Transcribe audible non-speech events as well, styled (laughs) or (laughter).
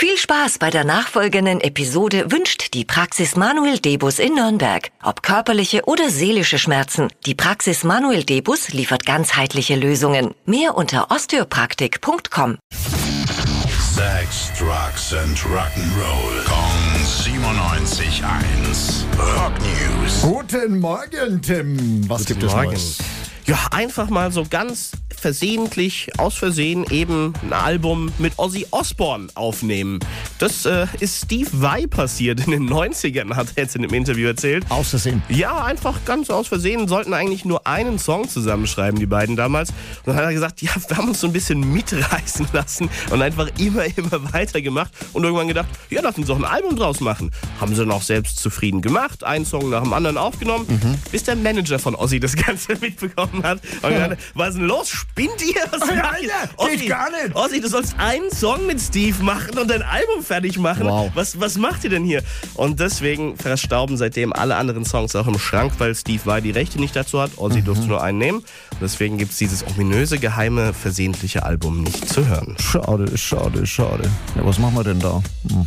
Viel Spaß bei der nachfolgenden Episode wünscht die Praxis Manuel Debus in Nürnberg. Ob körperliche oder seelische Schmerzen, die Praxis Manuel Debus liefert ganzheitliche Lösungen. Mehr unter osteopraktik.com. Sex, Drugs and Rock'n'Roll. Kong 97.1. Rock News. Guten Morgen, Tim. Was gibt es Morgen. Neues? Ja, einfach mal so ganz versehentlich, aus Versehen eben ein Album mit Ozzy Osbourne aufnehmen. Das äh, ist Steve Vai passiert in den 90ern, hat er jetzt in dem Interview erzählt. Aus Versehen. Ja, einfach ganz aus Versehen. Sollten eigentlich nur einen Song zusammenschreiben, die beiden damals. Und dann hat er gesagt, ja, wir haben uns so ein bisschen mitreißen (laughs) lassen und einfach immer, immer weitergemacht und irgendwann gedacht, ja, lass uns doch ein Album draus machen. Haben sie noch selbst zufrieden gemacht, einen Song nach dem anderen aufgenommen, bis der Manager von Ozzy das (laughs) Ganze mitbekommen hat. Und gesagt, was ist denn los? Spinnt ihr? Was Oh, macht ihr? Alter, geht gar nicht. Ozzy, du sollst einen Song mit Steve machen und ein Album fertig machen. Wow. Was, was macht ihr denn hier? Und deswegen verstauben seitdem alle anderen Songs auch im Schrank, weil Steve Vai die Rechte nicht dazu hat. Ozzy durfte nur einen nehmen. Und deswegen gibt es dieses ominöse, geheime, versehentliche Album nicht zu hören. Schade, schade, schade. Ja, was machen wir denn da? Hm.